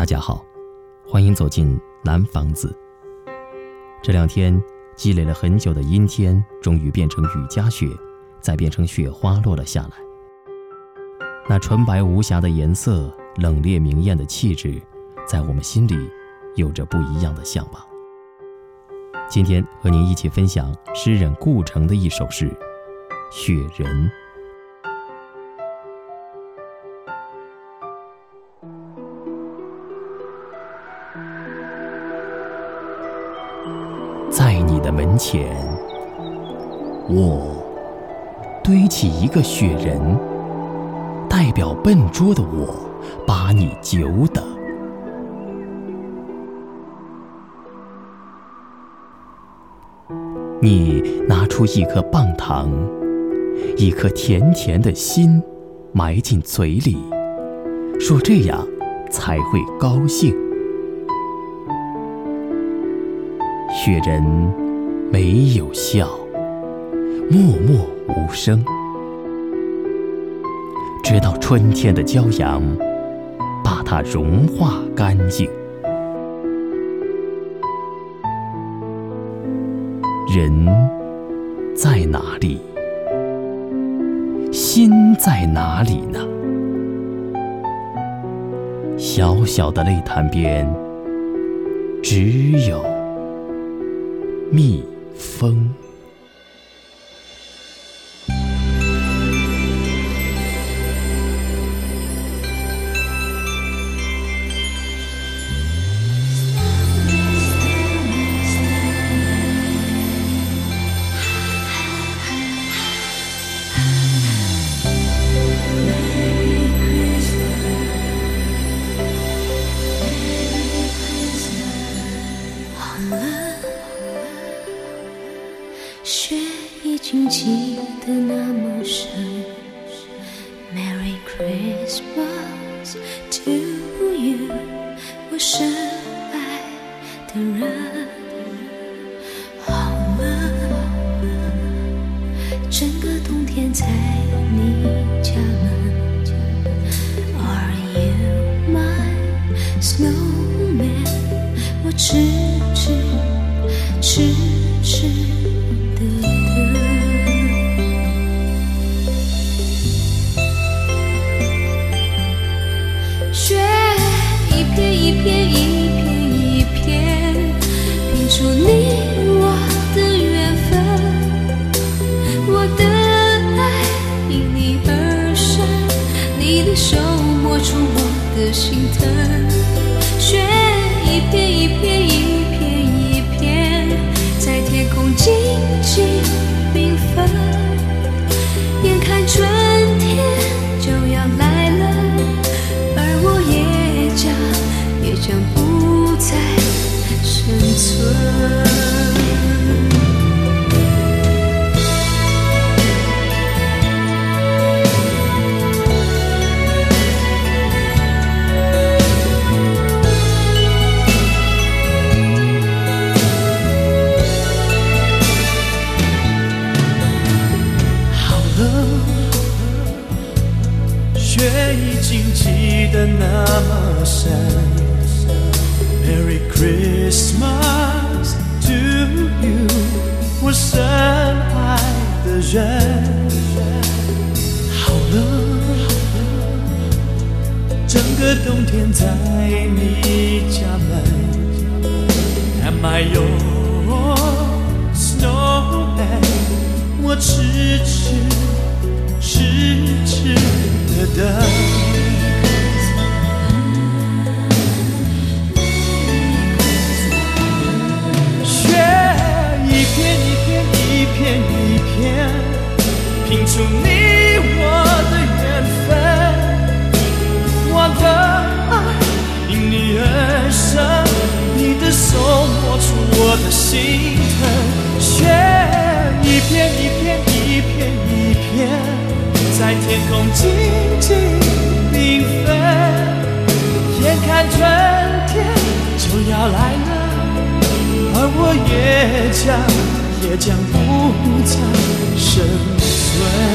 大家好，欢迎走进蓝房子。这两天积累了很久的阴天，终于变成雨夹雪，再变成雪花落了下来。那纯白无瑕的颜色，冷冽明艳的气质，在我们心里有着不一样的向往。今天和您一起分享诗人顾城的一首诗《雪人》。门前，我堆起一个雪人，代表笨拙的我，把你久等。你拿出一颗棒糖，一颗甜甜的心，埋进嘴里，说这样才会高兴。雪人没有笑，默默无声，直到春天的骄阳把它融化干净。人在哪里？心在哪里呢？小小的泪潭边，只有。蜜 phân. 我深爱的人。好了，整个冬天在你家门。Are you my snowman？我痴痴痴痴。片一片一片拼出你我的缘分。我的爱因你而生，你的手摸出我的心疼，却一片一片。的那么深，Merry Christmas to you，我深爱的人。好了，整个冬天在你家门，Am I your snowman？天拼出你我的缘分，我的爱因你而生，你的手摸出我的心疼，雪一片一片一片一片在天空静静缤纷，眼看春天就要来了，而我也将也将。不再生存。